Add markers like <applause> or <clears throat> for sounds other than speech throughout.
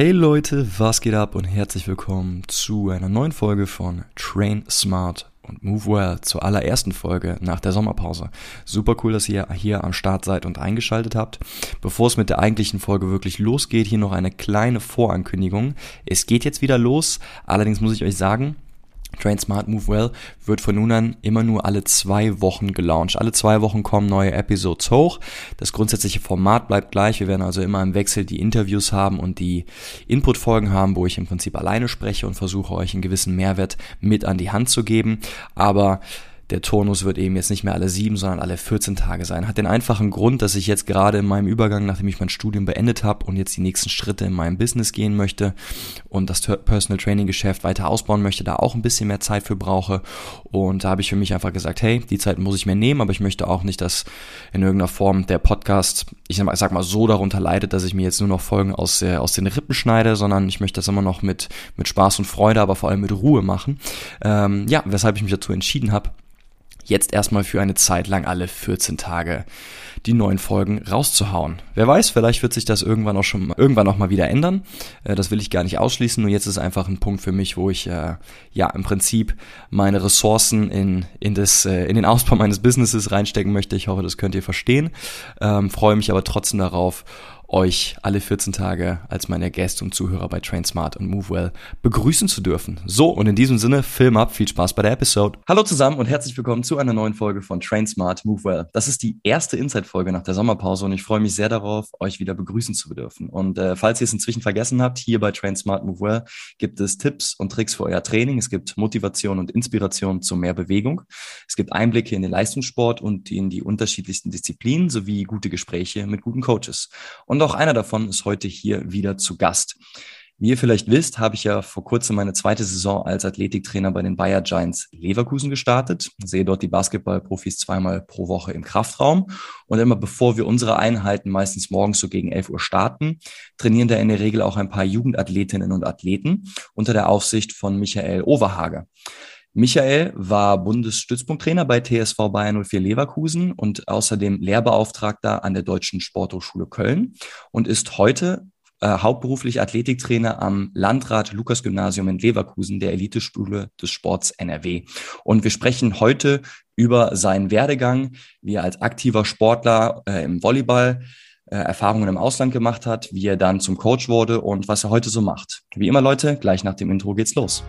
Hey Leute, was geht ab und herzlich willkommen zu einer neuen Folge von Train Smart und Move Well zur allerersten Folge nach der Sommerpause. Super cool, dass ihr hier am Start seid und eingeschaltet habt. Bevor es mit der eigentlichen Folge wirklich losgeht, hier noch eine kleine Vorankündigung. Es geht jetzt wieder los, allerdings muss ich euch sagen, Train Smart Move Well wird von nun an immer nur alle zwei Wochen gelauncht. Alle zwei Wochen kommen neue Episodes hoch. Das grundsätzliche Format bleibt gleich. Wir werden also immer im Wechsel die Interviews haben und die Input-Folgen haben, wo ich im Prinzip alleine spreche und versuche euch einen gewissen Mehrwert mit an die Hand zu geben. Aber der Turnus wird eben jetzt nicht mehr alle sieben, sondern alle 14 Tage sein. Hat den einfachen Grund, dass ich jetzt gerade in meinem Übergang, nachdem ich mein Studium beendet habe und jetzt die nächsten Schritte in meinem Business gehen möchte und das Personal Training Geschäft weiter ausbauen möchte, da auch ein bisschen mehr Zeit für brauche. Und da habe ich für mich einfach gesagt, hey, die Zeit muss ich mir nehmen, aber ich möchte auch nicht, dass in irgendeiner Form der Podcast, ich sag mal, so darunter leidet, dass ich mir jetzt nur noch Folgen aus, äh, aus den Rippen schneide, sondern ich möchte das immer noch mit, mit Spaß und Freude, aber vor allem mit Ruhe machen. Ähm, ja, weshalb ich mich dazu entschieden habe, jetzt erstmal für eine Zeit lang alle 14 Tage die neuen Folgen rauszuhauen. Wer weiß, vielleicht wird sich das irgendwann auch schon irgendwann auch mal wieder ändern. Äh, das will ich gar nicht ausschließen. Nur jetzt ist einfach ein Punkt für mich, wo ich äh, ja im Prinzip meine Ressourcen in in das äh, in den Ausbau meines Businesses reinstecken möchte. Ich hoffe, das könnt ihr verstehen. Ähm, freue mich aber trotzdem darauf, euch alle 14 Tage als meine Gäste und Zuhörer bei Train Smart und Move Well begrüßen zu dürfen. So, und in diesem Sinne, Film ab, viel Spaß bei der Episode. Hallo zusammen und herzlich willkommen zu einer neuen Folge von Train Smart, Move Well. Das ist die erste Inside-Folge nach der Sommerpause und ich freue mich sehr darauf, euch wieder begrüßen zu dürfen. Und äh, falls ihr es inzwischen vergessen habt, hier bei Train Smart, Move Well gibt es Tipps und Tricks für euer Training. Es gibt Motivation und Inspiration zu mehr Bewegung. Es gibt Einblicke in den Leistungssport und in die unterschiedlichsten Disziplinen sowie gute Gespräche mit guten Coaches. Und und auch einer davon ist heute hier wieder zu Gast. Wie ihr vielleicht wisst, habe ich ja vor kurzem meine zweite Saison als Athletiktrainer bei den Bayer Giants Leverkusen gestartet. Sehe dort die Basketballprofis zweimal pro Woche im Kraftraum. Und immer bevor wir unsere Einheiten meistens morgens so gegen 11 Uhr starten, trainieren da in der Regel auch ein paar Jugendathletinnen und Athleten unter der Aufsicht von Michael Overhager. Michael war Bundesstützpunkttrainer bei TSV Bayern 04 Leverkusen und außerdem Lehrbeauftragter an der Deutschen Sporthochschule Köln und ist heute äh, hauptberuflich Athletiktrainer am Landrat Lukas Gymnasium in Leverkusen, der Eliteschule des Sports NRW. Und wir sprechen heute über seinen Werdegang, wie er als aktiver Sportler äh, im Volleyball äh, Erfahrungen im Ausland gemacht hat, wie er dann zum Coach wurde und was er heute so macht. Wie immer Leute, gleich nach dem Intro geht's los.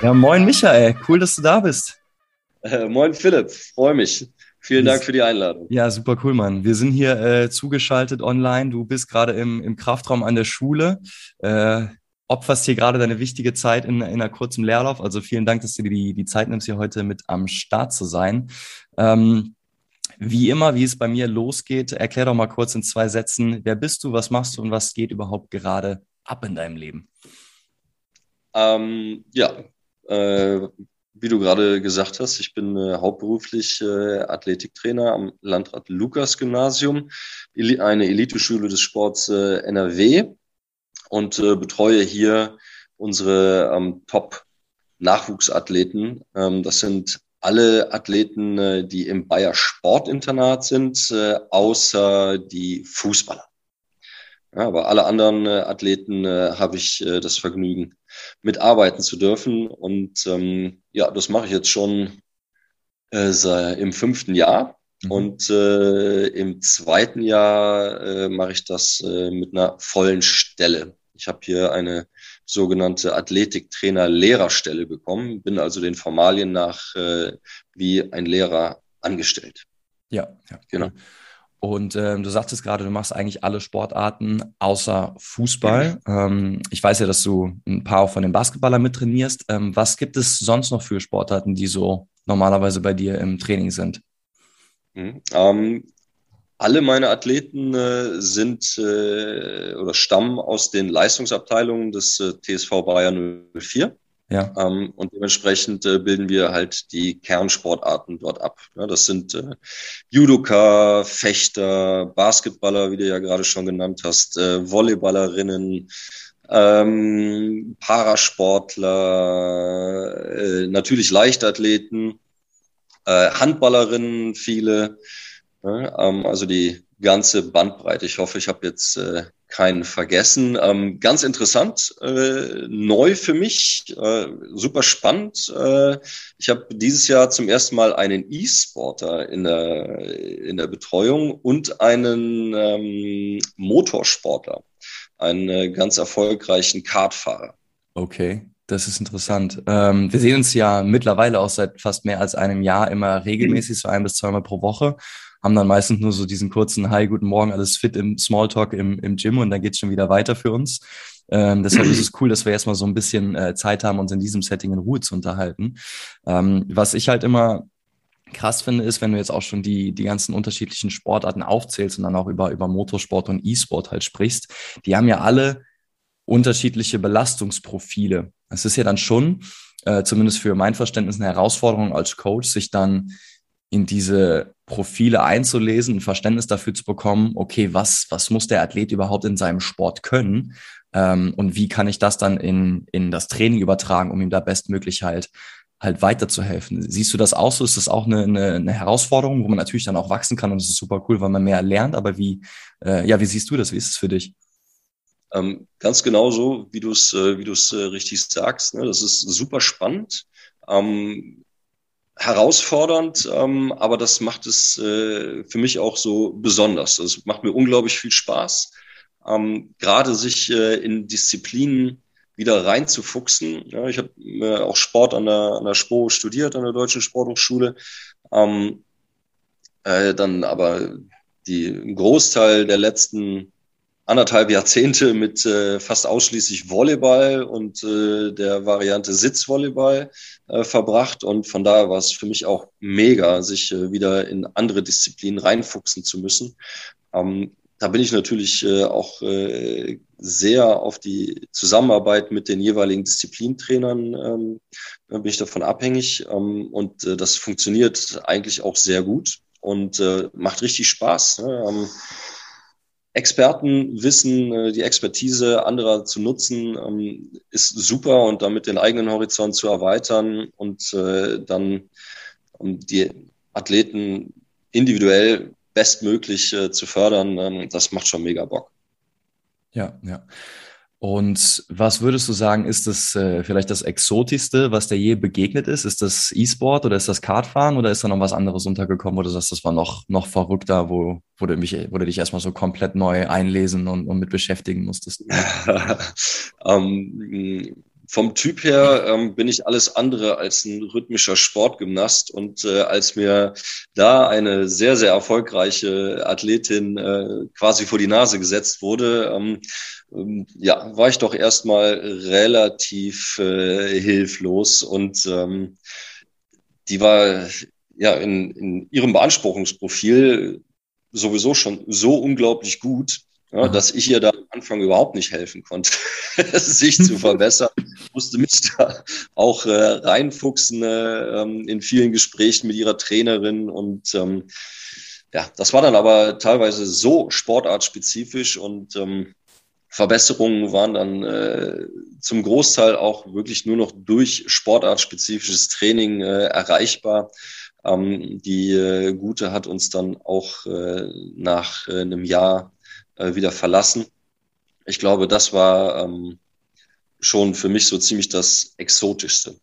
Ja, moin Michael, cool, dass du da bist. Äh, moin Philipp, freue mich. Vielen Dank für die Einladung. Ja, super cool, Mann. Wir sind hier äh, zugeschaltet online. Du bist gerade im, im Kraftraum an der Schule. Äh, opferst hier gerade deine wichtige Zeit in, in einer kurzen Leerlauf. Also vielen Dank, dass du dir die, die Zeit nimmst, hier heute mit am Start zu sein. Ähm, wie immer, wie es bei mir losgeht, erklär doch mal kurz in zwei Sätzen, wer bist du, was machst du und was geht überhaupt gerade ab in deinem Leben? Ähm, ja, äh, wie du gerade gesagt hast, ich bin äh, hauptberuflich äh, Athletiktrainer am Landrat Lukas Gymnasium, eine Eliteschule des Sports äh, NRW und äh, betreue hier unsere ähm, Top-Nachwuchsathleten. Ähm, das sind alle Athleten, äh, die im Bayer Sportinternat sind, äh, außer die Fußballer. Ja, aber alle anderen äh, Athleten äh, habe ich äh, das Vergnügen, mitarbeiten zu dürfen. Und ähm, ja, das mache ich jetzt schon äh, im fünften Jahr. Mhm. Und äh, im zweiten Jahr äh, mache ich das mit einer vollen Stelle. Ich habe hier eine sogenannte Athletiktrainer-Lehrerstelle bekommen, bin also den Formalien nach wie ein Lehrer angestellt. Ja, ja. Genau. Und ähm, du sagtest gerade, du machst eigentlich alle Sportarten außer Fußball. Ähm, ich weiß ja, dass du ein paar auch von den Basketballern mittrainierst. Ähm, was gibt es sonst noch für Sportarten, die so normalerweise bei dir im Training sind? Mhm. Ähm, alle meine Athleten äh, sind äh, oder stammen aus den Leistungsabteilungen des äh, TSV Bayern 04. Ja. Ähm, und dementsprechend äh, bilden wir halt die Kernsportarten dort ab. Ja, das sind äh, Judoka, Fechter, Basketballer, wie du ja gerade schon genannt hast, äh, Volleyballerinnen, ähm, Parasportler, äh, natürlich Leichtathleten, äh, Handballerinnen, viele. Ne? Ähm, also die ganze Bandbreite. Ich hoffe, ich habe jetzt äh, keinen vergessen. Ähm, ganz interessant, äh, neu für mich, äh, super spannend. Äh, ich habe dieses Jahr zum ersten Mal einen E-Sporter in der, in der Betreuung und einen ähm, Motorsportler, einen äh, ganz erfolgreichen Kartfahrer. Okay. Das ist interessant. Ähm, wir sehen uns ja mittlerweile auch seit fast mehr als einem Jahr immer regelmäßig, so ein bis zweimal pro Woche haben dann meistens nur so diesen kurzen Hi, guten Morgen, alles fit im Smalltalk im, im Gym und dann geht's schon wieder weiter für uns. Ähm, deshalb ist es cool, dass wir erstmal so ein bisschen äh, Zeit haben, uns in diesem Setting in Ruhe zu unterhalten. Ähm, was ich halt immer krass finde, ist, wenn du jetzt auch schon die, die ganzen unterschiedlichen Sportarten aufzählst und dann auch über, über Motorsport und E-Sport halt sprichst, die haben ja alle unterschiedliche Belastungsprofile. Es ist ja dann schon, äh, zumindest für mein Verständnis, eine Herausforderung als Coach, sich dann in diese Profile einzulesen, ein Verständnis dafür zu bekommen, okay, was, was muss der Athlet überhaupt in seinem Sport können ähm, und wie kann ich das dann in, in das Training übertragen, um ihm da bestmöglich halt, halt weiterzuhelfen. Siehst du das auch so? Ist das auch eine, eine, eine Herausforderung, wo man natürlich dann auch wachsen kann und das ist super cool, weil man mehr lernt, aber wie, äh, ja, wie siehst du das? Wie ist es für dich? Ähm, ganz genauso, wie du es äh, wie du es äh, richtig sagst. Ne? Das ist super spannend. Ähm, herausfordernd, ähm, aber das macht es äh, für mich auch so besonders. Es macht mir unglaublich viel Spaß, ähm, gerade sich äh, in Disziplinen wieder reinzufuchsen. Ja, ich habe äh, auch Sport an der, an der SPO studiert, an der Deutschen Sporthochschule. Ähm, äh, dann aber die Großteil der letzten anderthalb Jahrzehnte mit äh, fast ausschließlich Volleyball und äh, der Variante Sitzvolleyball äh, verbracht. Und von daher war es für mich auch mega, sich äh, wieder in andere Disziplinen reinfuchsen zu müssen. Ähm, da bin ich natürlich äh, auch äh, sehr auf die Zusammenarbeit mit den jeweiligen Disziplintrainern ähm, bin ich davon abhängig. Ähm, und das funktioniert eigentlich auch sehr gut und macht richtig Spaß. Ne? Expertenwissen, äh, die Expertise anderer zu nutzen, ähm, ist super und damit den eigenen Horizont zu erweitern und äh, dann die Athleten individuell bestmöglich äh, zu fördern, ähm, das macht schon mega Bock. Ja, ja. Und was würdest du sagen, ist das äh, vielleicht das Exotischste, was dir je begegnet ist? Ist das E-Sport oder ist das Kartfahren oder ist da noch was anderes untergekommen, wo du sagst, das war noch, noch verrückter, wo, wo, du, mich, wo du dich erstmal so komplett neu einlesen und, und mit beschäftigen musstest? <laughs> ähm, vom Typ her ähm, bin ich alles andere als ein rhythmischer Sportgymnast. Und äh, als mir da eine sehr, sehr erfolgreiche Athletin äh, quasi vor die Nase gesetzt wurde, ähm, ähm, ja, war ich doch erstmal relativ äh, hilflos und ähm, die war ja in, in ihrem Beanspruchungsprofil sowieso schon so unglaublich gut, ja, dass ich ihr da am Anfang überhaupt nicht helfen konnte, <laughs> sich zu <laughs> verbessern. musste mich da auch äh, reinfuchsen äh, ähm, in vielen Gesprächen mit ihrer Trainerin und ähm, ja, das war dann aber teilweise so sportartspezifisch und ähm, Verbesserungen waren dann äh, zum Großteil auch wirklich nur noch durch sportartspezifisches Training äh, erreichbar. Ähm, die äh, Gute hat uns dann auch äh, nach einem Jahr äh, wieder verlassen. Ich glaube, das war ähm, schon für mich so ziemlich das Exotischste.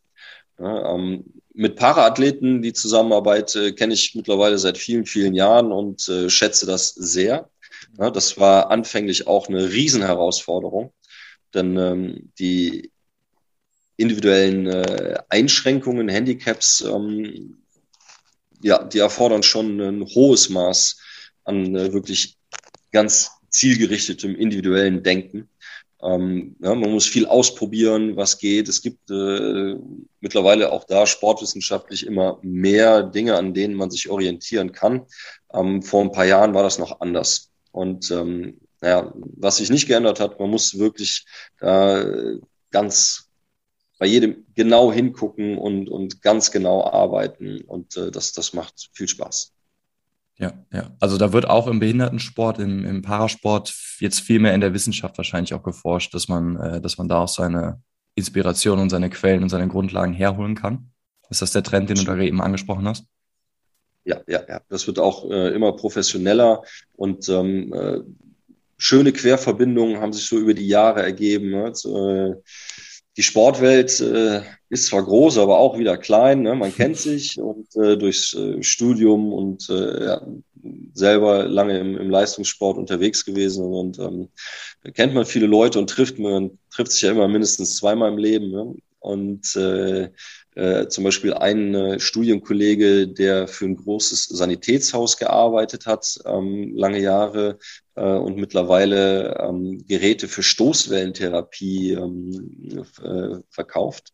Ja, ähm, mit Paraathleten, die Zusammenarbeit äh, kenne ich mittlerweile seit vielen, vielen Jahren und äh, schätze das sehr. Ja, das war anfänglich auch eine Riesenherausforderung, denn ähm, die individuellen äh, Einschränkungen, Handicaps, ähm, ja, die erfordern schon ein hohes Maß an äh, wirklich ganz zielgerichtetem individuellen Denken. Ähm, ja, man muss viel ausprobieren, was geht. Es gibt äh, mittlerweile auch da sportwissenschaftlich immer mehr Dinge, an denen man sich orientieren kann. Ähm, vor ein paar Jahren war das noch anders. Und ähm, naja, was sich nicht geändert hat, man muss wirklich äh, ganz bei jedem genau hingucken und, und ganz genau arbeiten. Und äh, das, das macht viel Spaß. Ja, ja. Also da wird auch im Behindertensport, im, im Parasport jetzt viel mehr in der Wissenschaft wahrscheinlich auch geforscht, dass man, äh, dass man da auch seine Inspiration und seine Quellen und seine Grundlagen herholen kann. Ist das der Trend, den du da eben angesprochen hast? Ja, ja, ja. Das wird auch äh, immer professioneller und ähm, äh, schöne Querverbindungen haben sich so über die Jahre ergeben. Ne? Äh, die Sportwelt äh, ist zwar groß, aber auch wieder klein. Ne? Man kennt sich und äh, durchs äh, Studium und äh, ja, selber lange im, im Leistungssport unterwegs gewesen und ähm, kennt man viele Leute und trifft man trifft sich ja immer mindestens zweimal im Leben. Ne? Und äh, zum Beispiel ein äh, Studienkollege, der für ein großes Sanitätshaus gearbeitet hat, ähm, lange Jahre äh, und mittlerweile ähm, Geräte für Stoßwellentherapie ähm, äh, verkauft.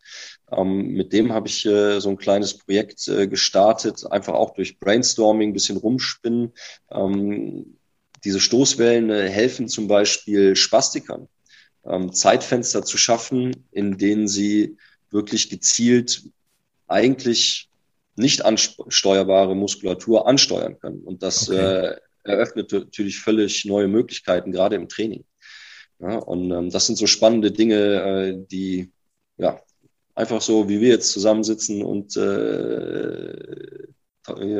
Ähm, mit dem habe ich äh, so ein kleines Projekt gestartet, einfach auch durch Brainstorming, bisschen rumspinnen. Ähm, diese Stoßwellen helfen zum Beispiel Spastikern, ähm, Zeitfenster zu schaffen, in denen sie wirklich gezielt eigentlich nicht ansteuerbare Muskulatur ansteuern können. Und das okay. äh, eröffnet natürlich völlig neue Möglichkeiten, gerade im Training. Ja, und ähm, das sind so spannende Dinge, äh, die ja einfach so, wie wir jetzt zusammensitzen und äh,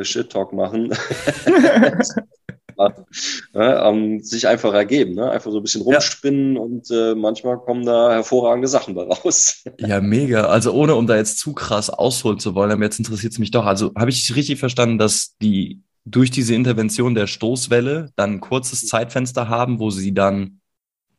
Shit Talk machen. <laughs> <laughs> <laughs> ja, ähm, sich einfach ergeben, ne? einfach so ein bisschen rumspinnen ja. und äh, manchmal kommen da hervorragende Sachen daraus. <laughs> ja, mega. Also ohne, um da jetzt zu krass ausholen zu wollen, aber jetzt interessiert es mich doch. Also habe ich richtig verstanden, dass die durch diese Intervention der Stoßwelle dann ein kurzes Zeitfenster haben, wo sie dann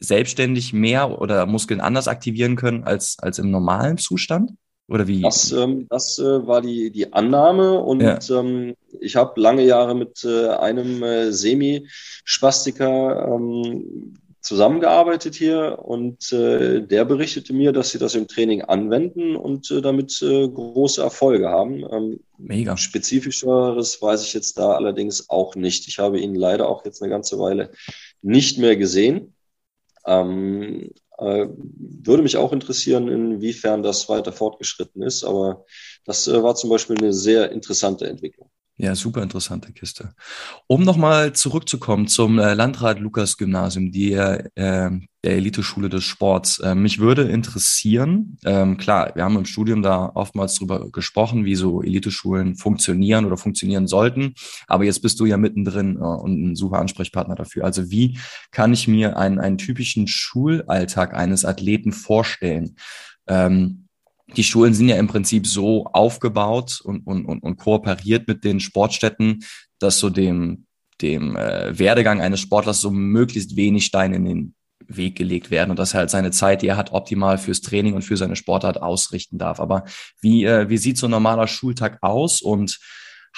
selbstständig mehr oder Muskeln anders aktivieren können als, als im normalen Zustand? Oder wie? Das, ähm, das äh, war die, die Annahme und ja. ähm, ich habe lange Jahre mit äh, einem äh, Semi-Spastiker ähm, zusammengearbeitet hier und äh, der berichtete mir, dass sie das im Training anwenden und äh, damit äh, große Erfolge haben. Ähm, Mega. Spezifischeres weiß ich jetzt da allerdings auch nicht. Ich habe ihn leider auch jetzt eine ganze Weile nicht mehr gesehen. Ähm, äh, würde mich auch interessieren, inwiefern das weiter fortgeschritten ist, aber das äh, war zum Beispiel eine sehr interessante Entwicklung. Ja, super interessante Kiste. Um nochmal zurückzukommen zum äh, Landrat Lukas Gymnasium, die, äh, der Eliteschule des Sports. Äh, mich würde interessieren, ähm, klar, wir haben im Studium da oftmals drüber gesprochen, wie so Eliteschulen funktionieren oder funktionieren sollten. Aber jetzt bist du ja mittendrin äh, und ein super Ansprechpartner dafür. Also wie kann ich mir einen, einen typischen Schulalltag eines Athleten vorstellen? Ähm, die Schulen sind ja im Prinzip so aufgebaut und, und, und, und kooperiert mit den Sportstätten, dass so dem, dem äh, Werdegang eines Sportlers so möglichst wenig Steine in den Weg gelegt werden und dass er halt seine Zeit, die er hat, optimal fürs Training und für seine Sportart ausrichten darf. Aber wie, äh, wie sieht so ein normaler Schultag aus und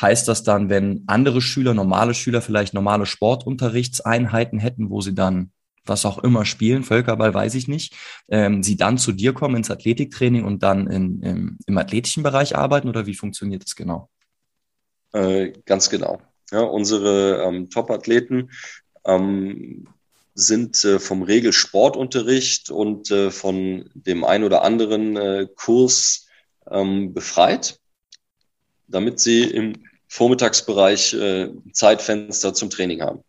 heißt das dann, wenn andere Schüler, normale Schüler vielleicht normale Sportunterrichtseinheiten hätten, wo sie dann was auch immer spielen, Völkerball weiß ich nicht, ähm, sie dann zu dir kommen ins Athletiktraining und dann in, im, im athletischen Bereich arbeiten oder wie funktioniert das genau? Äh, ganz genau. Ja, unsere ähm, Top-Athleten ähm, sind äh, vom Regelsportunterricht und äh, von dem ein oder anderen äh, Kurs ähm, befreit, damit sie im Vormittagsbereich äh, Zeitfenster zum Training haben.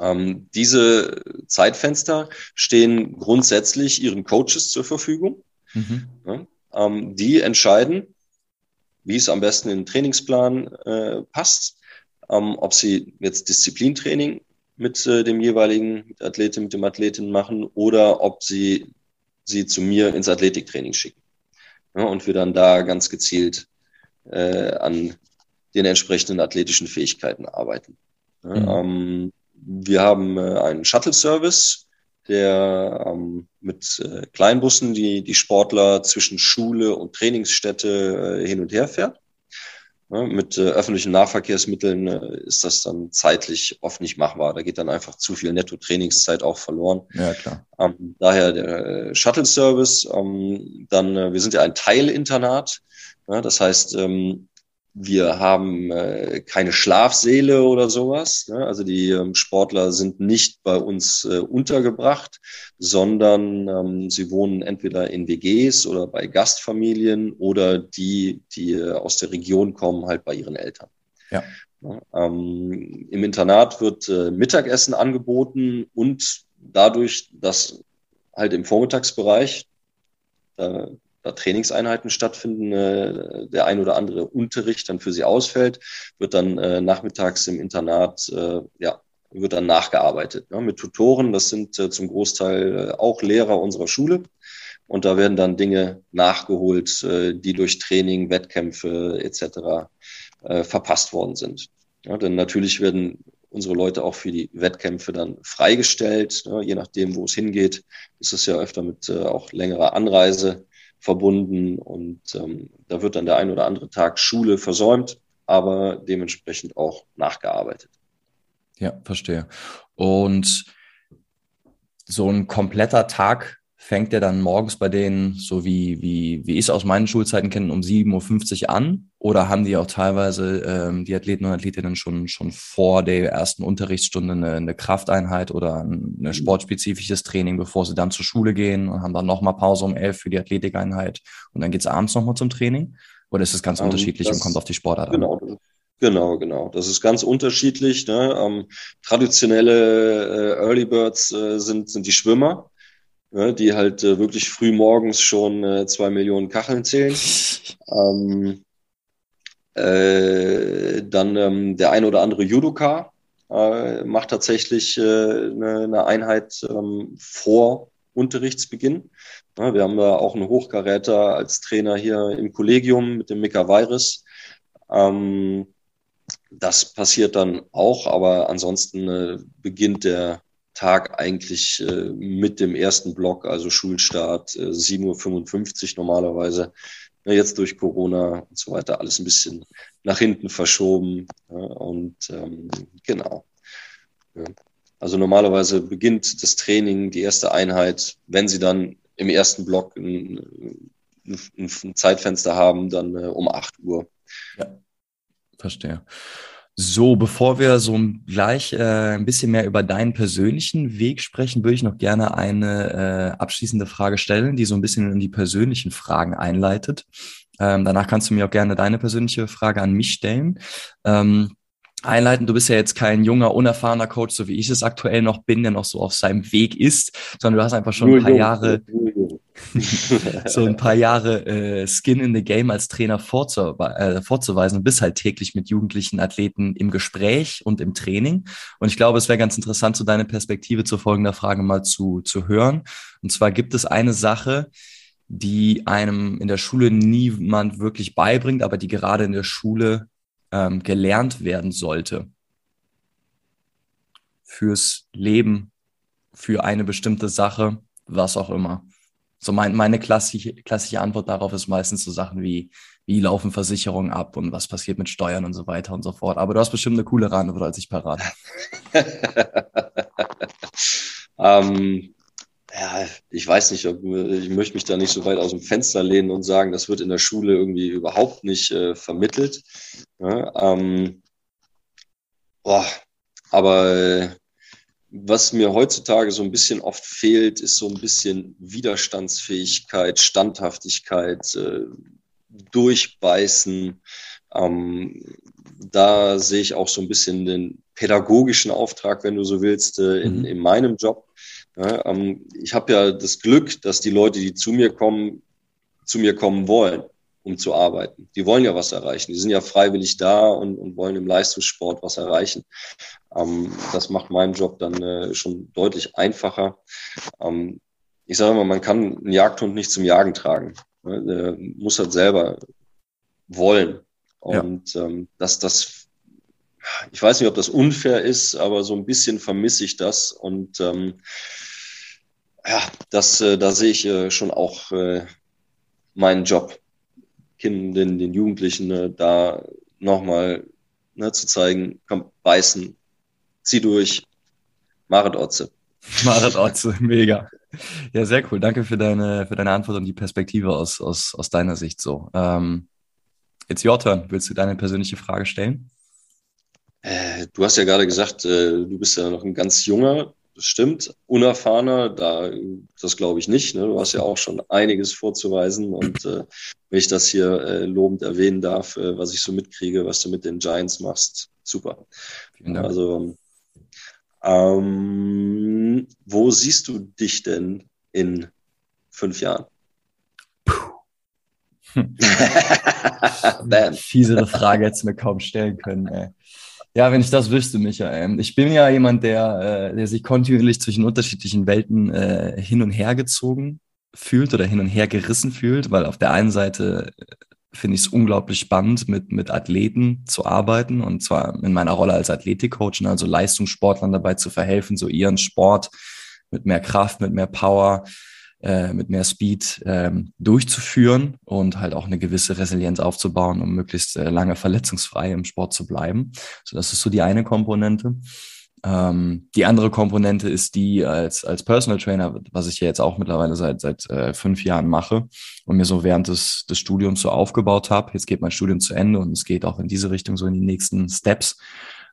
Ähm, diese Zeitfenster stehen grundsätzlich ihren Coaches zur Verfügung. Mhm. Ja, ähm, die entscheiden, wie es am besten in den Trainingsplan äh, passt, ähm, ob sie jetzt Disziplintraining mit äh, dem jeweiligen mit Athletin, mit dem Athleten machen oder ob sie sie zu mir ins Athletiktraining schicken. Ja, und wir dann da ganz gezielt äh, an den entsprechenden athletischen Fähigkeiten arbeiten. Mhm. ähm, wir haben äh, einen Shuttle-Service, der ähm, mit äh, Kleinbussen die, die Sportler zwischen Schule und Trainingsstätte äh, hin und her fährt. Ja, mit äh, öffentlichen Nahverkehrsmitteln äh, ist das dann zeitlich oft nicht machbar. Da geht dann einfach zu viel Netto-Trainingszeit auch verloren. Ja, klar. Ähm, daher der äh, Shuttle-Service. Ähm, dann, äh, wir sind ja ein Teilinternat. Ja, das heißt, ähm, wir haben äh, keine Schlafsäle oder sowas. Ne? Also die ähm, Sportler sind nicht bei uns äh, untergebracht, sondern ähm, sie wohnen entweder in WGs oder bei Gastfamilien oder die, die äh, aus der Region kommen, halt bei ihren Eltern. Ja. Ähm, Im Internat wird äh, Mittagessen angeboten und dadurch, dass halt im Vormittagsbereich da, Trainingseinheiten stattfinden, äh, der ein oder andere Unterricht dann für sie ausfällt, wird dann äh, nachmittags im Internat äh, ja, wird dann nachgearbeitet ne, mit Tutoren. Das sind äh, zum Großteil äh, auch Lehrer unserer Schule. Und da werden dann Dinge nachgeholt, äh, die durch Training, Wettkämpfe etc. Äh, verpasst worden sind. Ja, denn natürlich werden unsere Leute auch für die Wettkämpfe dann freigestellt. Ja, je nachdem, wo es hingeht, ist es ja öfter mit äh, auch längerer Anreise verbunden. Und ähm, da wird dann der ein oder andere Tag Schule versäumt, aber dementsprechend auch nachgearbeitet. Ja, verstehe. Und so ein kompletter Tag fängt der dann morgens bei denen, so wie, wie, wie ich es aus meinen Schulzeiten kenne, um 7.50 Uhr an? Oder haben die auch teilweise ähm, die Athleten und Athletinnen schon, schon vor der ersten Unterrichtsstunde eine, eine Krafteinheit oder ein eine sportspezifisches Training, bevor sie dann zur Schule gehen und haben dann nochmal Pause um 11 für die Athletikeinheit und dann geht es abends nochmal zum Training? Oder ist es ganz um, ähm, unterschiedlich und kommt auf die Sportart genau, an? Genau, genau. Das ist ganz unterschiedlich. Ne? Ähm, traditionelle äh, Early Birds äh, sind, sind die Schwimmer, ne? die halt äh, wirklich früh morgens schon äh, zwei Millionen Kacheln zählen. <laughs> ähm, äh, dann ähm, der ein oder andere Judoka äh, macht tatsächlich äh, eine, eine Einheit ähm, vor Unterrichtsbeginn. Ja, wir haben da auch einen Hochkaräter als Trainer hier im Kollegium mit dem Mika Virus. Ähm, das passiert dann auch, aber ansonsten äh, beginnt der Tag eigentlich äh, mit dem ersten Block, also Schulstart, äh, 7.55 Uhr normalerweise. Ja, jetzt durch Corona und so weiter alles ein bisschen nach hinten verschoben. Ja, und ähm, genau. Ja. Also normalerweise beginnt das Training, die erste Einheit, wenn Sie dann im ersten Block ein, ein Zeitfenster haben, dann äh, um 8 Uhr. Ja. Verstehe. So, bevor wir so gleich äh, ein bisschen mehr über deinen persönlichen Weg sprechen, würde ich noch gerne eine äh, abschließende Frage stellen, die so ein bisschen in die persönlichen Fragen einleitet. Ähm, danach kannst du mir auch gerne deine persönliche Frage an mich stellen. Ähm, einleiten. Du bist ja jetzt kein junger, unerfahrener Coach, so wie ich es aktuell noch bin, der noch so auf seinem Weg ist, sondern du hast einfach schon ein paar Jahre, <laughs> so ein paar Jahre äh, Skin in the Game als Trainer vorzu äh, vorzuweisen und bist halt täglich mit jugendlichen Athleten im Gespräch und im Training. Und ich glaube, es wäre ganz interessant, so deine Perspektive zu folgender Frage mal zu, zu hören. Und zwar gibt es eine Sache, die einem in der Schule niemand wirklich beibringt, aber die gerade in der Schule ähm, gelernt werden sollte fürs Leben, für eine bestimmte Sache, was auch immer. So mein, meine klassische, klassische Antwort darauf ist meistens so Sachen wie, wie laufen Versicherungen ab und was passiert mit Steuern und so weiter und so fort. Aber du hast bestimmt eine coole Antwort als ich parat. <laughs> ähm, ja, ich weiß nicht, ob, ich möchte mich da nicht so weit aus dem Fenster lehnen und sagen, das wird in der Schule irgendwie überhaupt nicht äh, vermittelt. Ja, ähm, boah, aber äh, was mir heutzutage so ein bisschen oft fehlt, ist so ein bisschen Widerstandsfähigkeit, Standhaftigkeit, äh, Durchbeißen. Ähm, da sehe ich auch so ein bisschen den pädagogischen Auftrag, wenn du so willst, äh, in, mhm. in meinem Job. Ja, ähm, ich habe ja das Glück, dass die Leute, die zu mir kommen, zu mir kommen wollen um zu arbeiten. Die wollen ja was erreichen. Die sind ja freiwillig da und, und wollen im Leistungssport was erreichen. Ähm, das macht meinen Job dann äh, schon deutlich einfacher. Ähm, ich sage mal, man kann einen Jagdhund nicht zum Jagen tragen. Ne? Der muss halt selber wollen. Und ja. ähm, dass das, ich weiß nicht, ob das unfair ist, aber so ein bisschen vermisse ich das. Und ähm, ja, das, äh, da sehe ich äh, schon auch äh, meinen Job. Kindern, den Jugendlichen ne, da nochmal ne, zu zeigen, komm, beißen, zieh durch, Marit Otze. <laughs> Marit Otze, mega. Ja, sehr cool. Danke für deine, für deine Antwort und die Perspektive aus, aus, aus deiner Sicht so. Ähm, it's your turn. Willst du deine persönliche Frage stellen? Äh, du hast ja gerade gesagt, äh, du bist ja noch ein ganz junger das stimmt. Unerfahrener, da, das glaube ich nicht. Ne? Du hast ja auch schon einiges vorzuweisen. Und äh, wenn ich das hier äh, lobend erwähnen darf, äh, was ich so mitkriege, was du mit den Giants machst, super. Also, ähm, wo siehst du dich denn in fünf Jahren? Hm. <laughs> <laughs> Fiesere Frage hättest du mir kaum stellen können. Ey. Ja, wenn ich das wüsste, Michael. Ich bin ja jemand, der, äh, der sich kontinuierlich zwischen unterschiedlichen Welten äh, hin und her gezogen fühlt oder hin und her gerissen fühlt, weil auf der einen Seite äh, finde ich es unglaublich spannend, mit, mit Athleten zu arbeiten und zwar in meiner Rolle als Athletikcoach, also Leistungssportlern dabei zu verhelfen, so ihren Sport mit mehr Kraft, mit mehr Power, äh, mit mehr Speed ähm, durchzuführen und halt auch eine gewisse Resilienz aufzubauen, um möglichst äh, lange verletzungsfrei im Sport zu bleiben. So, das ist so die eine Komponente. Ähm, die andere Komponente ist die als, als Personal Trainer, was ich ja jetzt auch mittlerweile seit, seit äh, fünf Jahren mache und mir so während des, des Studiums so aufgebaut habe. Jetzt geht mein Studium zu Ende und es geht auch in diese Richtung so in die nächsten Steps.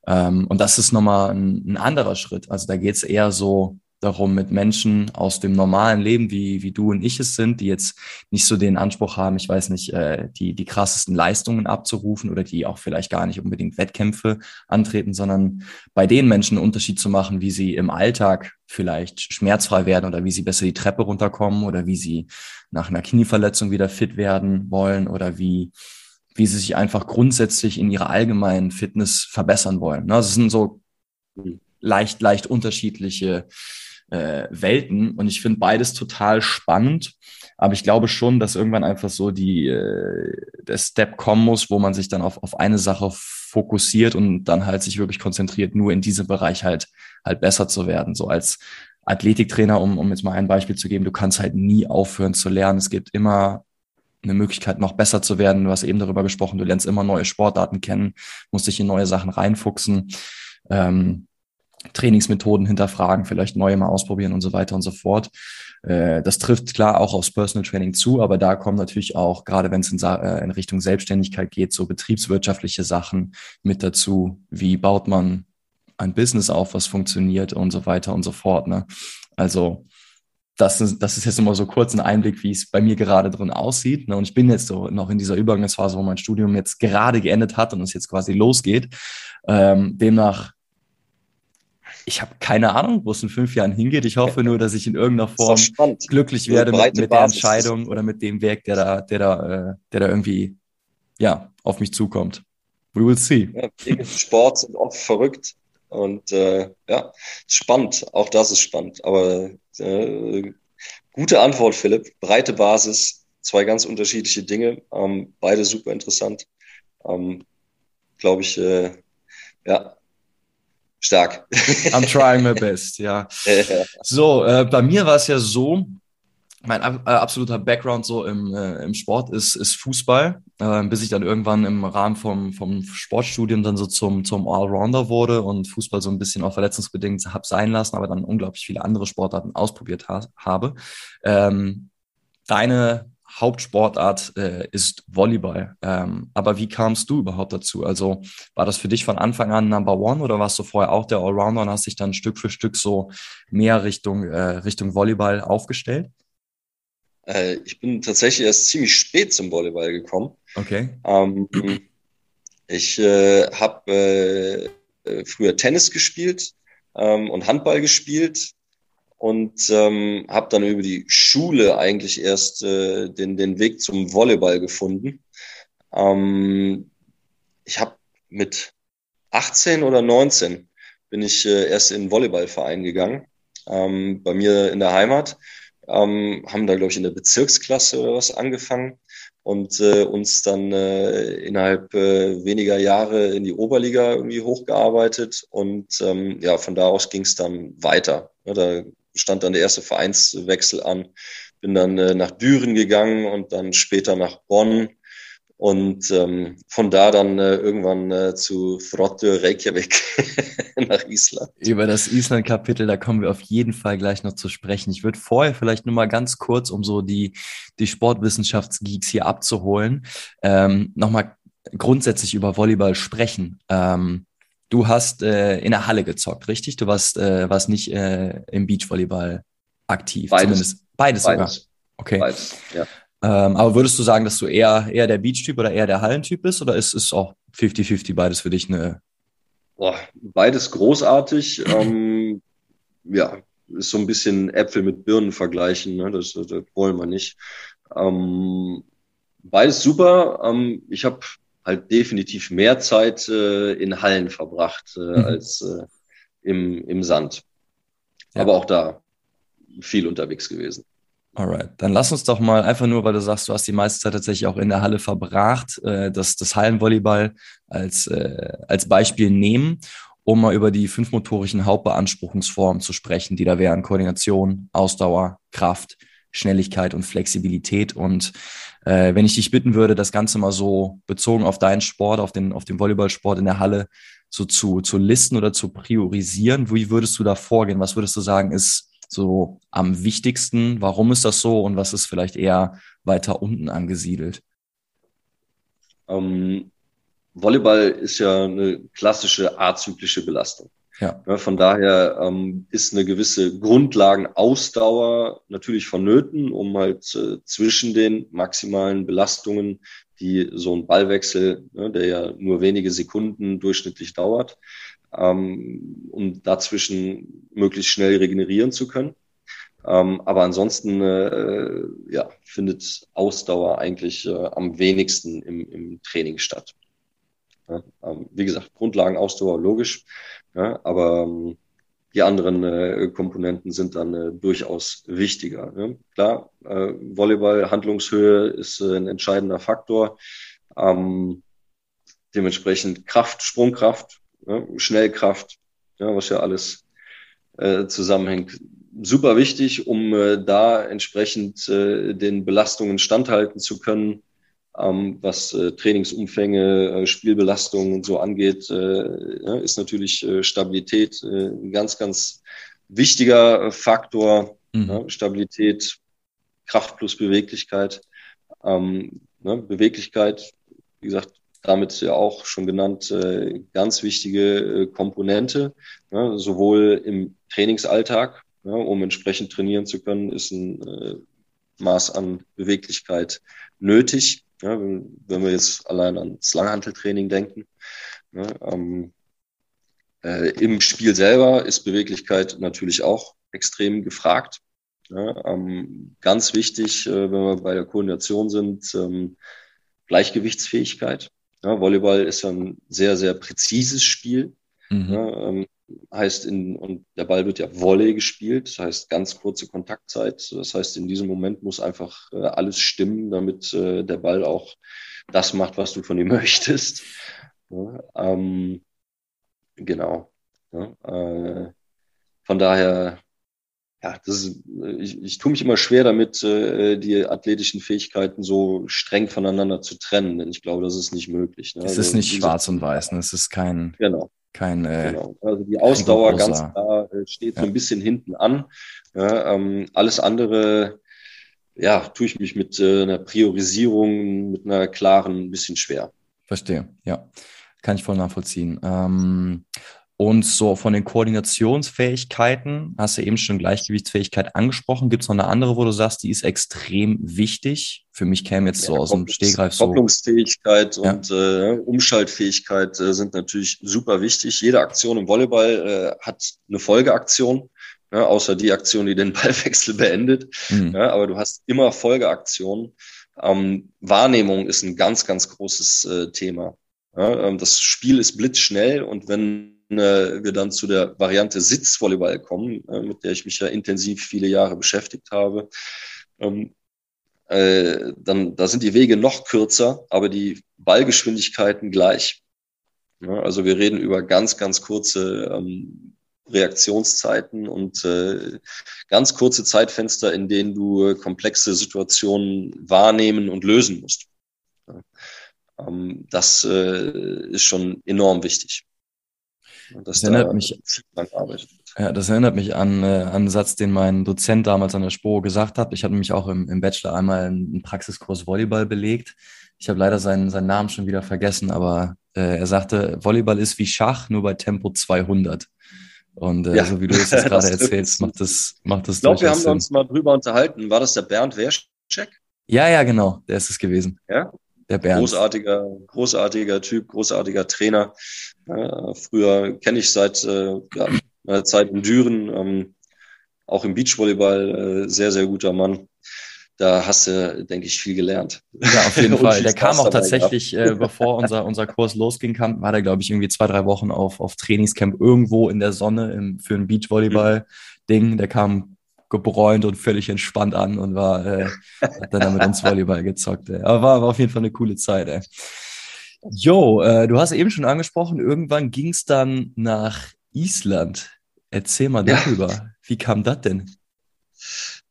Ähm, und das ist nochmal ein, ein anderer Schritt. Also da geht es eher so darum, mit Menschen aus dem normalen Leben, wie, wie du und ich es sind, die jetzt nicht so den Anspruch haben, ich weiß nicht, äh, die, die krassesten Leistungen abzurufen oder die auch vielleicht gar nicht unbedingt Wettkämpfe antreten, sondern bei den Menschen einen Unterschied zu machen, wie sie im Alltag vielleicht schmerzfrei werden oder wie sie besser die Treppe runterkommen oder wie sie nach einer Knieverletzung wieder fit werden wollen oder wie, wie sie sich einfach grundsätzlich in ihrer allgemeinen Fitness verbessern wollen. Ne, also sind so leicht, leicht unterschiedliche äh, Welten. Und ich finde beides total spannend. Aber ich glaube schon, dass irgendwann einfach so die, äh, der Step kommen muss, wo man sich dann auf, auf eine Sache fokussiert und dann halt sich wirklich konzentriert, nur in diesem Bereich halt, halt besser zu werden. So als Athletiktrainer, um, um jetzt mal ein Beispiel zu geben, du kannst halt nie aufhören zu lernen. Es gibt immer eine Möglichkeit, noch besser zu werden. Du hast eben darüber gesprochen, du lernst immer neue Sportarten kennen, musst dich in neue Sachen reinfuchsen. Ähm, Trainingsmethoden hinterfragen, vielleicht neue mal ausprobieren und so weiter und so fort. Äh, das trifft klar auch aufs Personal Training zu, aber da kommen natürlich auch, gerade wenn es in, äh, in Richtung Selbstständigkeit geht, so betriebswirtschaftliche Sachen mit dazu. Wie baut man ein Business auf, was funktioniert und so weiter und so fort. Ne? Also das ist, das ist jetzt immer so kurz ein Einblick, wie es bei mir gerade drin aussieht. Ne? Und ich bin jetzt so noch in dieser Übergangsphase, wo mein Studium jetzt gerade geendet hat und es jetzt quasi losgeht. Ähm, demnach ich habe keine Ahnung, wo es in fünf Jahren hingeht. Ich hoffe nur, dass ich in irgendeiner Form glücklich werde mit, mit der Entscheidung oder mit dem Weg, der da, der da, äh, der da irgendwie ja, auf mich zukommt. We will see. Ja, Sport sind oft verrückt und äh, ja, spannend. Auch das ist spannend. Aber äh, gute Antwort, Philipp. Breite Basis, zwei ganz unterschiedliche Dinge, ähm, beide super interessant. Ähm, Glaube ich, äh, ja, Stark. I'm <laughs> trying my best, ja. <laughs> So, äh, bei mir war es ja so, mein äh, absoluter Background so im, äh, im Sport ist, ist Fußball, äh, bis ich dann irgendwann im Rahmen vom, vom Sportstudium dann so zum, zum Allrounder wurde und Fußball so ein bisschen auch verletzungsbedingt habe sein lassen, aber dann unglaublich viele andere Sportarten ausprobiert ha habe. Ähm, deine Hauptsportart äh, ist Volleyball. Ähm, aber wie kamst du überhaupt dazu? Also war das für dich von Anfang an Number One oder warst du vorher auch der Allrounder und hast dich dann Stück für Stück so mehr Richtung, äh, Richtung Volleyball aufgestellt? Äh, ich bin tatsächlich erst ziemlich spät zum Volleyball gekommen. Okay. Ähm, ich äh, habe äh, früher Tennis gespielt ähm, und Handball gespielt und ähm, habe dann über die Schule eigentlich erst äh, den, den Weg zum Volleyball gefunden. Ähm, ich habe mit 18 oder 19 bin ich äh, erst in den Volleyballverein gegangen, ähm, bei mir in der Heimat. Ähm, haben da, glaube ich, in der Bezirksklasse oder was angefangen und äh, uns dann äh, innerhalb äh, weniger Jahre in die Oberliga irgendwie hochgearbeitet. Und ähm, ja, von da aus ging es dann weiter. Ja, da stand dann der erste Vereinswechsel an. Bin dann äh, nach Düren gegangen und dann später nach Bonn und ähm, von da dann äh, irgendwann äh, zu Frotte Reykjavik <laughs> nach Island. Über das Island-Kapitel, da kommen wir auf jeden Fall gleich noch zu sprechen. Ich würde vorher vielleicht nur mal ganz kurz, um so die, die Sportwissenschaftsgeeks hier abzuholen, ähm, nochmal grundsätzlich über Volleyball sprechen. Ähm, du hast äh, in der Halle gezockt, richtig? Du warst, äh, warst nicht äh, im Beachvolleyball aktiv. Beides. Zumindest. Beides, Beides. sogar. Okay. Beides, ja. Ähm, aber würdest du sagen, dass du eher, eher der Beach-Typ oder eher der Hallentyp bist? Oder ist es auch 50-50 beides für dich eine. Boah, beides großartig. <clears throat> ähm, ja, ist so ein bisschen Äpfel mit Birnen vergleichen. Ne? Das, das wollen wir nicht. Ähm, beides super. Ähm, ich habe halt definitiv mehr Zeit äh, in Hallen verbracht äh, mhm. als äh, im, im Sand. Ja. Aber auch da viel unterwegs gewesen. Alright, dann lass uns doch mal einfach nur, weil du sagst, du hast die meiste Zeit tatsächlich auch in der Halle verbracht, äh, das, das Hallenvolleyball als, äh, als Beispiel nehmen, um mal über die fünf motorischen Hauptbeanspruchungsformen zu sprechen, die da wären Koordination, Ausdauer, Kraft, Schnelligkeit und Flexibilität. Und äh, wenn ich dich bitten würde, das Ganze mal so bezogen auf deinen Sport, auf den, auf den Volleyballsport in der Halle so zu, zu listen oder zu priorisieren, wie würdest du da vorgehen? Was würdest du sagen, ist so am wichtigsten? Warum ist das so und was ist vielleicht eher weiter unten angesiedelt? Ähm, Volleyball ist ja eine klassische azyklische Belastung. Ja. ja von daher ähm, ist eine gewisse Grundlagenausdauer natürlich vonnöten, um halt äh, zwischen den maximalen Belastungen, die so ein Ballwechsel, ne, der ja nur wenige Sekunden durchschnittlich dauert, ähm, um dazwischen möglichst schnell regenerieren zu können. Ähm, aber ansonsten äh, ja, findet Ausdauer eigentlich äh, am wenigsten im, im Training statt. Ja, ähm, wie gesagt, Grundlagenausdauer logisch, ja, aber ähm, die anderen äh, Komponenten sind dann äh, durchaus wichtiger. Ne? Klar, äh, Volleyball, Handlungshöhe ist äh, ein entscheidender Faktor. Ähm, dementsprechend Kraft, Sprungkraft, ja, Schnellkraft, ja, was ja alles äh, zusammenhängt. Super wichtig, um äh, da entsprechend äh, den Belastungen standhalten zu können, ähm, was äh, Trainingsumfänge, äh, Spielbelastung und so angeht, äh, ja, ist natürlich äh, Stabilität äh, ein ganz, ganz wichtiger Faktor. Mhm. Ja, Stabilität, Kraft plus Beweglichkeit. Ähm, ne, Beweglichkeit, wie gesagt, damit ja auch schon genannt, äh, ganz wichtige äh, Komponente, ne, sowohl im Trainingsalltag, ja, um entsprechend trainieren zu können, ist ein äh, Maß an Beweglichkeit nötig. Ja, wenn, wenn wir jetzt allein ans Langhanteltraining denken. Ja, ähm, äh, Im Spiel selber ist Beweglichkeit natürlich auch extrem gefragt. Ja, ähm, ganz wichtig, äh, wenn wir bei der Koordination sind, ähm, Gleichgewichtsfähigkeit. Ja, Volleyball ist ja ein sehr, sehr präzises Spiel. Mhm. Ja, ähm, heißt in, und der Ball wird ja Volley gespielt, das heißt ganz kurze Kontaktzeit. Das heißt, in diesem Moment muss einfach äh, alles stimmen, damit äh, der Ball auch das macht, was du von ihm <laughs> möchtest. Ja, ähm, genau. Ja, äh, von daher ja, das ist, ich, ich tue mich immer schwer damit, äh, die athletischen Fähigkeiten so streng voneinander zu trennen, denn ich glaube, das ist nicht möglich. Ne? Es ist also, nicht schwarz und weiß, ne? es ist kein, genau. Kein äh, genau. Also die Ausdauer ganz klar äh, steht ja. so ein bisschen hinten an. Ja, ähm, alles andere, ja, tue ich mich mit äh, einer Priorisierung, mit einer klaren ein bisschen schwer. Verstehe, ja. Kann ich voll nachvollziehen. Ähm, und so von den Koordinationsfähigkeiten, hast du eben schon Gleichgewichtsfähigkeit angesprochen. Gibt es noch eine andere, wo du sagst, die ist extrem wichtig? Für mich käme jetzt ja, so aus dem Stehgreif so. Kopplungsfähigkeit ja. und äh, Umschaltfähigkeit äh, sind natürlich super wichtig. Jede Aktion im Volleyball äh, hat eine Folgeaktion. Ja, außer die Aktion, die den <laughs> Ballwechsel beendet. Mhm. Ja, aber du hast immer Folgeaktionen. Ähm, Wahrnehmung ist ein ganz, ganz großes äh, Thema. Ja, ähm, das Spiel ist blitzschnell und wenn äh, wir dann zu der Variante Sitzvolleyball kommen, äh, mit der ich mich ja intensiv viele Jahre beschäftigt habe, ähm, äh, dann da sind die Wege noch kürzer, aber die Ballgeschwindigkeiten gleich. Ja, also wir reden über ganz, ganz kurze ähm, Reaktionszeiten und äh, ganz kurze Zeitfenster, in denen du äh, komplexe Situationen wahrnehmen und lösen musst. Ja, ähm, das äh, ist schon enorm wichtig. Das erinnert da mich, ja, das erinnert mich an, äh, an einen Satz, den mein Dozent damals an der SPO gesagt hat. Ich habe nämlich auch im, im Bachelor einmal einen Praxiskurs Volleyball belegt. Ich habe leider seinen, seinen Namen schon wieder vergessen, aber Äh, er sagte, Volleyball ist wie Schach, nur bei Tempo 200. Und äh, ja. so wie du es jetzt <laughs> gerade erzählst, macht das, macht das Ich glaube, wir haben Sinn. uns mal drüber unterhalten. War das der Bernd Werschek? Ja, ja, genau. Der ist es gewesen. Ja. Der Bernd. Großartiger, großartiger Typ, großartiger Trainer. Äh, früher kenne ich seit äh, ja, meiner Zeit in Düren, ähm, auch im Beachvolleyball, äh, sehr, sehr guter Mann da hast du, denke ich, viel gelernt. Ja, auf jeden <laughs> Fall. Der kam auch tatsächlich, äh, bevor unser, unser Kurs losging, kam, war der, glaube ich, irgendwie zwei, drei Wochen auf, auf Trainingscamp irgendwo in der Sonne im, für ein Beachvolleyball-Ding. Der kam gebräunt und völlig entspannt an und war, äh, hat dann mit uns Volleyball gezockt. Ey. Aber war, war auf jeden Fall eine coole Zeit, ey. Jo, äh, du hast eben schon angesprochen, irgendwann ging es dann nach Island. Erzähl mal darüber. Ja. Wie kam das denn?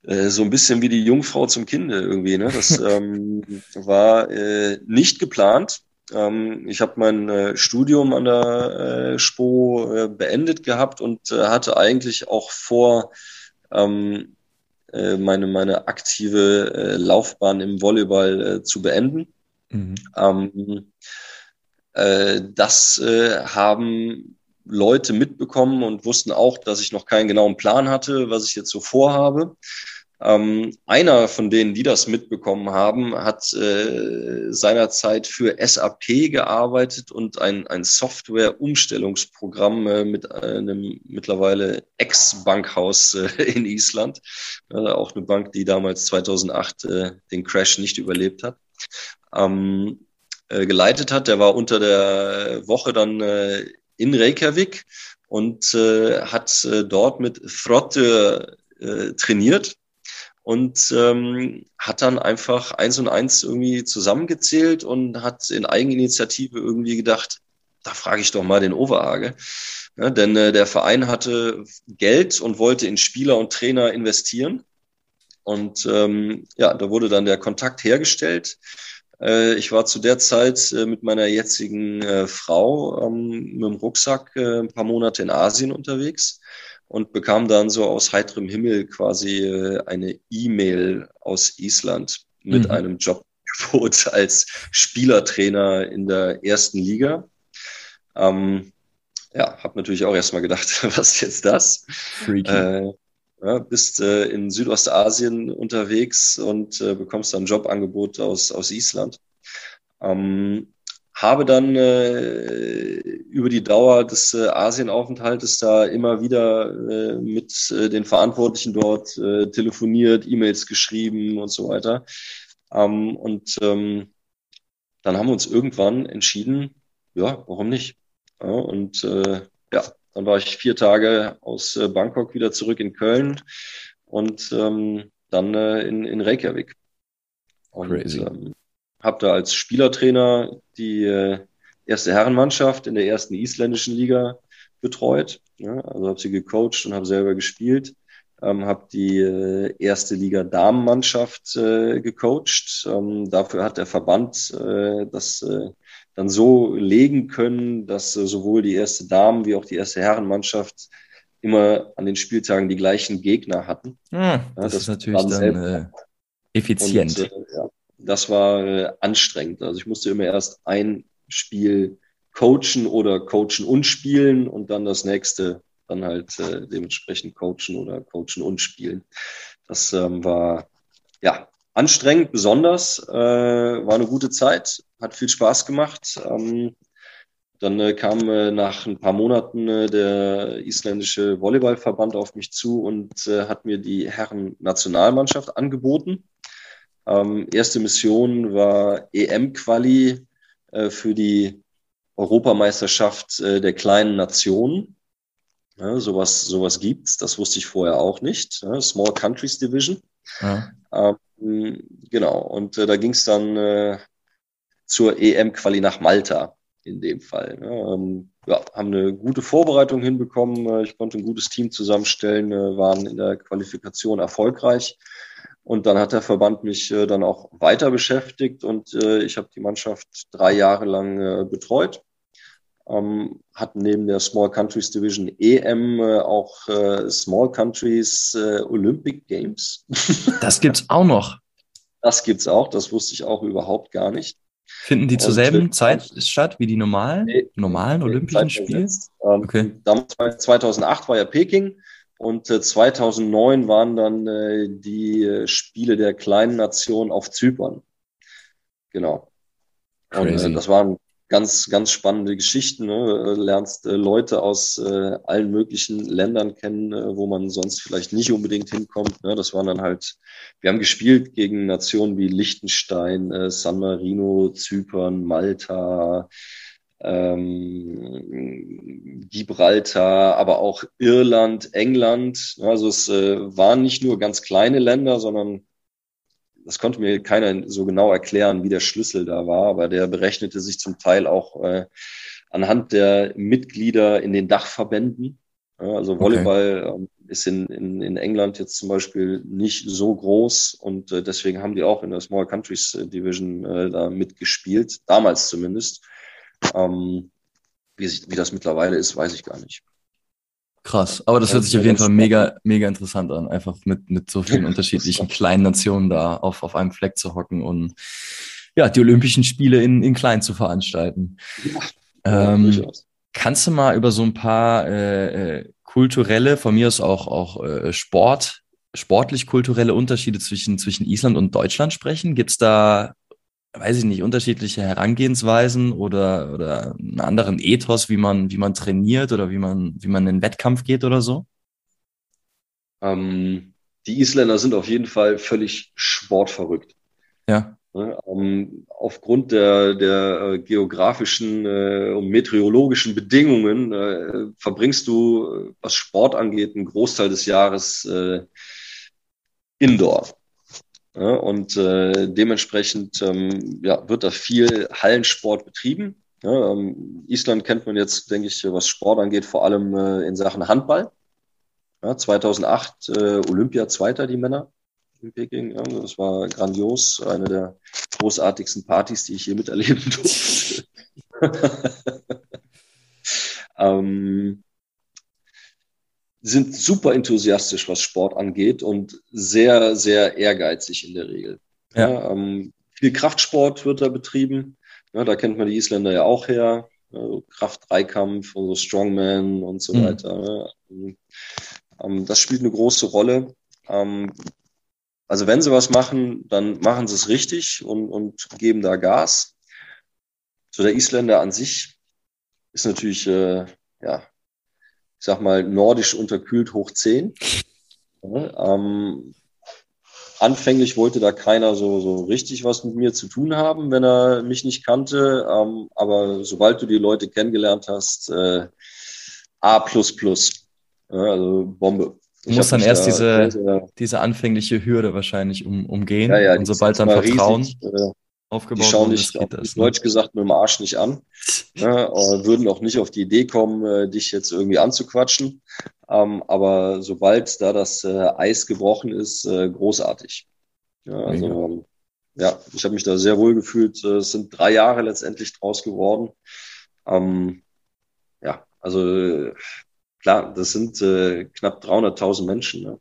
Äh, so ein bisschen wie die Jungfrau zum Kinde irgendwie. Ne? Das <laughs> ähm, war äh, nicht geplant. Ähm, ich habe mein äh, Studium an der äh, SPO äh, beendet gehabt und äh, hatte eigentlich auch vor, ähm, äh, meine, meine aktive Laufbahn im Volleyball zu beenden. Mhm. Äh, das äh, haben Leute mitbekommen und wussten auch, dass ich noch keinen genauen Plan hatte, was ich jetzt so vorhabe. Ähm, einer von denen, die das mitbekommen haben, hat äh, seinerzeit für SAP gearbeitet und ein, ein Software-Umstellungsprogramm äh, mit einem mittlerweile Ex-Bankhaus äh, <laughs> in Island. auch eine Bank, die damals 2008 äh, den Crash nicht überlebt hat. Ähm, äh, geleitet hat. Der war unter der Woche dann äh, in Reykjavik und hat dort mit Frotte trainiert und ähm, hat dann einfach eins und eins irgendwie zusammengezählt und hat in Eigeninitiative irgendwie gedacht, da frage ich doch mal den Overhage. Ja, denn äh, der Verein hatte Geld und wollte in Spieler und Trainer investieren. Und ähm, ja, da wurde dann der Kontakt hergestellt. Äh, ich war zu der Zeit äh, mit meiner jetzigen äh, Frau ähm, mit dem Rucksack ein paar Monate in Asien unterwegs und bekam dann so aus heiterem Himmel quasi eine E-Mail aus Island mit mhm. einem Jobgebot <laughs> als Spielertrainer in der ersten Liga. Ähm, ja, habe natürlich auch erstmal gedacht, <laughs> was ist jetzt das? Äh, ja, bist äh, in Südostasien unterwegs und äh, bekommst dann ein Jobangebot aus, aus Island. Ähm, habe dann äh, über die Dauer des äh, Asienaufenthaltes da immer wieder äh, mit äh, den Verantwortlichen dort äh, telefoniert, E-Mails geschrieben und so weiter. Ähm, und ähm, dann haben wir uns irgendwann entschieden, ja, warum nicht? Ja, und äh, dann war ich vier Tage aus äh, Bangkok wieder zurück in Köln und ähm, dann äh, in, in Reykjavik. Und, Crazy. Ähm, habe da als Spielertrainer die äh, erste Herrenmannschaft in der ersten isländischen Liga betreut. Ja, also habe sie gecoacht und habe selber gespielt. Ähm, habe die äh, erste Liga Damenmannschaft äh, gecoacht. Ähm, dafür hat der Verband äh, das äh, dann so legen können, dass äh, sowohl die erste Damen wie auch die erste Herrenmannschaft immer an den Spieltagen die gleichen Gegner hatten. Hm, das, ja, das, ist natürlich dann äh, effizient. Und, ja, das war äh, anstrengend. Also ich musste immer erst ein Spiel coachen oder coachen und spielen und dann das nächste dann halt äh, dementsprechend coachen oder coachen und spielen. Das ähm, war ja anstrengend, besonders, äh, war eine gute Zeit, hat viel Spaß gemacht. Ähm, dann äh, kam äh, nach ein paar Monaten äh, der isländische Volleyballverband auf mich zu und äh, hat mir die Herren-Nationalmannschaft angeboten. Ähm, erste Mission war EM-Quali äh, für die Europameisterschaft äh, der kleinen Nationen. Ja, sowas, sowas gibt's. Das wusste ich vorher auch nicht. Ja, Small Countries Division. Ja. Ähm, genau. Und äh, da ging's dann äh, zur EM-Quali nach Malta in dem Fall. Ne? Ähm, ja, haben eine gute Vorbereitung hinbekommen. Äh, ich konnte ein gutes Team zusammenstellen, äh, waren in der Qualifikation erfolgreich. Und dann hat der Verband mich äh, dann auch weiter beschäftigt und äh, ich habe die Mannschaft drei Jahre lang betreut. Ähm, hatten neben der Small Countries Division EM äh, auch äh, Small Countries äh, Olympic Games. <laughs> Das gibt's auch noch. Das gibt's auch, das wusste ich auch überhaupt gar nicht. Finden die zur selben Zeit statt wie die normalen, nee, normalen nee, Olympischen Spiele? Ähm, okay. Damals 2008 war ja Peking und äh, 2009 waren dann äh, die äh, Spiele der kleinen Nation auf Zypern. Genau. Und äh, das waren ganz, ganz spannende Geschichten. Ne? Lernst äh, Leute aus äh, allen möglichen Ländern kennen, äh, wo man sonst vielleicht nicht unbedingt hinkommt. Ne? Das waren dann halt, wir haben gespielt gegen Nationen wie Liechtenstein, äh, San Marino, Zypern, Malta, ähm, Gibraltar, aber auch Irland, England. Also es äh, waren nicht nur ganz kleine Länder, sondern das konnte mir keiner so genau erklären, wie der Schlüssel da war, aber der berechnete sich zum Teil auch äh, anhand der Mitglieder in den Dachverbänden. Ja, also Volleyball okay. Ähm, ist in, in, in England jetzt zum Beispiel nicht so groß und äh, deswegen haben die auch in der Small Countries Division äh, da mitgespielt, damals zumindest. Ähm, wie, sich, wie das mittlerweile ist, weiß ich gar nicht. Krass, aber das hört sich auf jeden Fall mega, mega interessant an, einfach mit, mit so vielen <laughs> unterschiedlichen kleinen Nationen da auf, auf einem Fleck zu hocken und ja, die Olympischen Spiele in, in klein zu veranstalten. Ja, ähm, kannst du mal über so ein paar äh, äh, kulturelle, von mir aus auch, auch äh, Sport, sportlich-kulturelle Unterschiede zwischen, zwischen Island und Deutschland sprechen? Gibt es da weiß ich nicht, unterschiedliche Herangehensweisen oder, oder einen anderen Ethos, wie man, wie man trainiert oder wie man, wie man in den Wettkampf geht oder so? Ähm, die Isländer sind auf jeden Fall völlig sportverrückt. Ja. Ähm, aufgrund der, der äh, geografischen äh, und meteorologischen Bedingungen äh, verbringst du, was Sport angeht, einen Großteil des Jahres äh, indoor. Und äh, dementsprechend ähm, ja, wird da viel Hallensport betrieben. Ähm, Island kennt man jetzt, denke ich, was Sport angeht, vor allem äh, in Sachen Handball. Ja, 2008 äh, Olympia Zweiter, die Männer in Peking. Das war grandios, eine der großartigsten Partys, die ich je miterleben durfte. <laughs> ähm, sind super enthusiastisch, was Sport angeht und sehr, sehr ehrgeizig in der Regel. Ja. ja ähm, viel Kraftsport wird da betrieben. Ja, da kennt man die Isländer ja auch her. Also Kraft-Dreikampf und so Strongman und so mhm. weiter. Ähm, das spielt eine große Rolle. Ähm, also wenn sie was machen, dann machen sie es richtig und, und geben da Gas. So der Isländer an sich ist natürlich äh, ja ich sag mal, nordisch unterkühlt hoch 10. Ja, ähm, anfänglich wollte da keiner so, so richtig was mit mir zu tun haben, wenn er mich nicht kannte. Ähm, aber sobald du die Leute kennengelernt hast, äh, A, ja, also Bombe. Du musst dann erst da diese, diese anfängliche Hürde wahrscheinlich um, umgehen. Ja, ja, und sobald dann Vertrauen. Riesig, äh, aufgebaut die schauen dich, auf das, ne? Deutsch gesagt, mit dem Arsch nicht an. <laughs> ne, würden auch nicht auf die Idee kommen, äh, dich jetzt irgendwie anzuquatschen. Ähm, aber sobald da das äh, Eis gebrochen ist, äh, großartig. Ja, also, ähm, ja ich habe mich da sehr wohl gefühlt. Äh, es sind drei Jahre letztendlich draus geworden. Ähm, ja, also äh, klar, das sind äh, knapp 300.000 Menschen. Ne?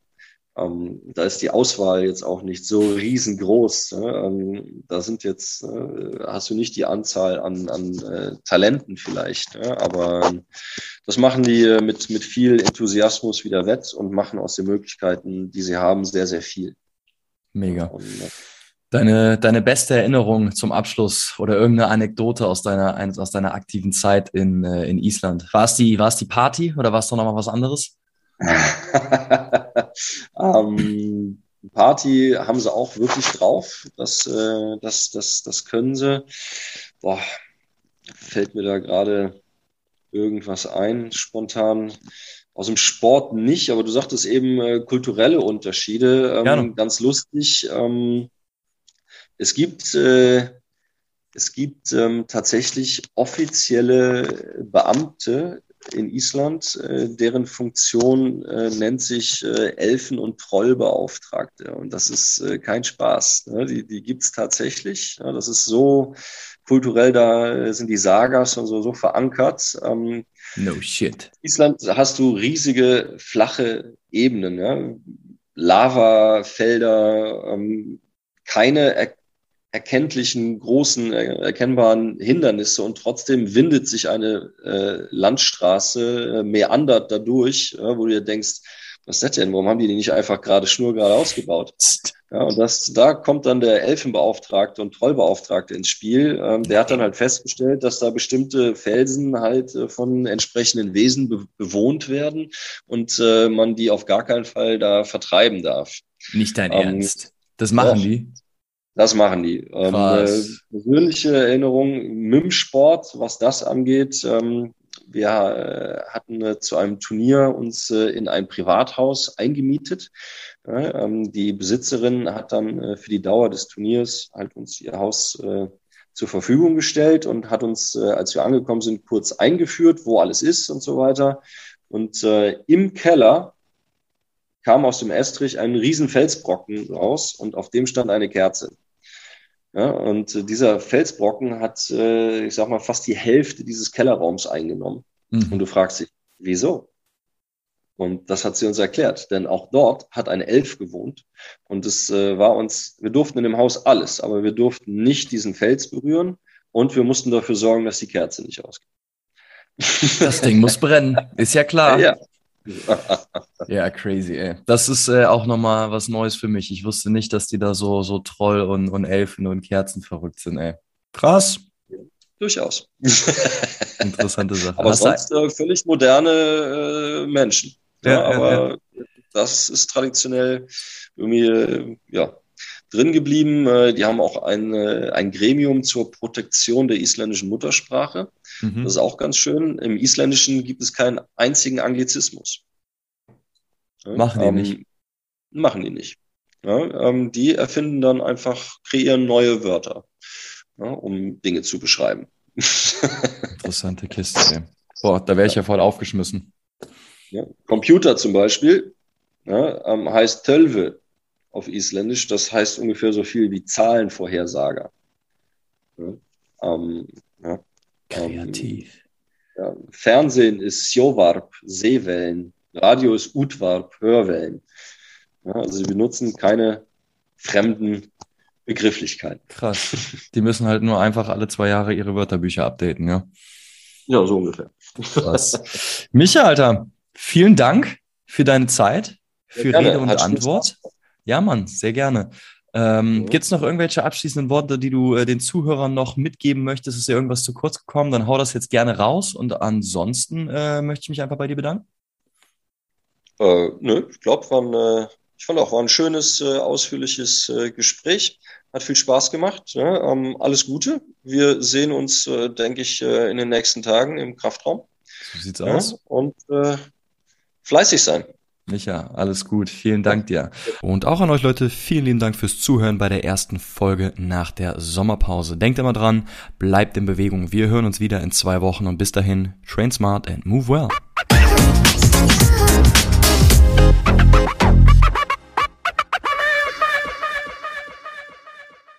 Ähm, da ist die Auswahl jetzt auch nicht so riesengroß. Ne? Ähm, da sind jetzt, äh, hast du nicht die Anzahl an, an äh, Talenten vielleicht, ne? aber ähm, das machen die äh, mit, mit viel Enthusiasmus wieder wett und machen aus den Möglichkeiten, die sie haben, sehr, sehr viel. Mega. Und, äh, Deine, deine beste Erinnerung zum Abschluss oder irgendeine Anekdote aus deiner, aus deiner aktiven Zeit in, äh, in Island. War es die, war es die Party oder war es doch nochmal was anderes? <laughs> <laughs> ähm, Party haben sie auch wirklich drauf. Das, äh, das, das, das können sie. Boah, fällt mir da gerade irgendwas ein, spontan. Aus dem Sport nicht, aber du sagtest eben äh, kulturelle Unterschiede. Ähm, ganz lustig. Ähm, es gibt, äh, es gibt ähm, tatsächlich offizielle Beamte in Island, äh, deren Funktion äh, nennt sich äh, Elfen- und Trollbeauftragte. Und das ist äh, kein Spaß. Ne? Die, die gibt's tatsächlich. Ja, das ist so kulturell, da sind die Sagas und so, so verankert. Ähm, no shit. Island hast du riesige, flache Ebenen. Ja? Lavafelder, ähm, keine erkenntlichen, großen, erkennbaren Hindernisse und trotzdem windet sich eine äh, Landstraße, äh, meandert dadurch, äh, wo du dir denkst, was ist das denn? Warum haben die die nicht einfach gerade schnurgerade ausgebaut? Ja, und das, da kommt dann der Elfenbeauftragte und Trollbeauftragte ins Spiel. Ähm, der hat dann halt festgestellt, dass da bestimmte Felsen halt äh, von entsprechenden Wesen be bewohnt werden und äh, man die auf gar keinen Fall da vertreiben darf. Nicht dein ähm, Ernst. Das machen doch, die? Das machen die. Ähm, äh, persönliche Erinnerung, MIM-Sport, was das angeht, ähm, wir äh, hatten äh, zu einem Turnier uns äh, in ein Privathaus eingemietet. Ähm, die Besitzerin hat dann für die Dauer des Turniers halt uns ihr Haus zur Verfügung gestellt und hat uns, als wir angekommen sind, kurz eingeführt, wo alles ist und so weiter. Und im Keller kam aus dem Estrich ein riesen Felsbrocken raus und auf dem stand eine Kerze. Ja, und äh, dieser Felsbrocken hat, äh, ich sag mal, fast die Hälfte dieses Kellerraums eingenommen. Mhm. Und du fragst dich, wieso? Und das hat sie uns erklärt, denn auch dort hat ein Elf gewohnt. Und es äh, war uns, wir durften in dem Haus alles, aber wir durften nicht diesen Fels berühren und wir mussten dafür sorgen, dass die Kerze nicht ausgeht. Das Ding muss brennen, ist ja klar. <laughs> Ja, ja, crazy, ey. Das ist äh, auch nochmal was Neues für mich. Ich wusste nicht, dass die da so, so Troll und, und Elfen und Kerzen verrückt sind, ey. Krass. Durchaus. <laughs> <laughs> Interessante Sache. Aber Hast sonst äh, völlig moderne äh, Menschen. Ja, ja aber ja. das ist traditionell irgendwie, äh, ja, drin geblieben. Äh, die haben auch ein, äh, ein Gremium zur Protektion der isländischen Muttersprache. Mhm. Das ist auch ganz schön. Im Isländischen gibt es keinen einzigen Anglizismus. Machen die ähm, nicht. Machen die nicht. Ja, ähm, die erfinden dann einfach, kreieren neue Wörter, ja, um Dinge zu beschreiben. <laughs> Interessante Kiste. Boah, da wäre ich ja voll aufgeschmissen. Ja, Computer zum Beispiel ähm, heißt Tölve auf Isländisch. Das heißt ungefähr so viel wie Zahlenvorhersager. Ja, ähm, ja, Kreativ. Ja, Fernsehen ist Sjovarp, Seewellen. Radio ist Utwarp, Hörwellen. also sie benutzen keine fremden Begrifflichkeiten. Krass. Die müssen halt nur einfach alle zwei Jahre ihre Wörterbücher updaten, ja? Ja, so ungefähr. Krass. Micha, Alter, vielen Dank für deine Zeit, für Rede und Hat Antwort. Ja, Mann, sehr gerne. Ähm, mhm. Gibt es noch irgendwelche abschließenden Worte, die du äh, den Zuhörern noch mitgeben möchtest? Ist dir irgendwas zu kurz gekommen? Dann hau das jetzt gerne raus. Und ansonsten äh, möchte ich mich einfach bei dir bedanken. Äh, nö, ich glaube, äh, ich fand auch, war ein schönes, äh, ausführliches äh, Gespräch. Hat viel Spaß gemacht. Ja, ähm, alles Gute. Wir sehen uns, denke ich, in den nächsten Tagen im Kraftraum. So sieht's ja, aus. Und fleißig sein. Micha, alles gut. Vielen Dank dir. Und auch an euch Leute, vielen lieben Dank fürs Zuhören bei der ersten Folge nach der Sommerpause. Denkt immer dran, bleibt in Bewegung. Wir hören uns wieder in zwei Wochen und bis dahin, train smart and move well.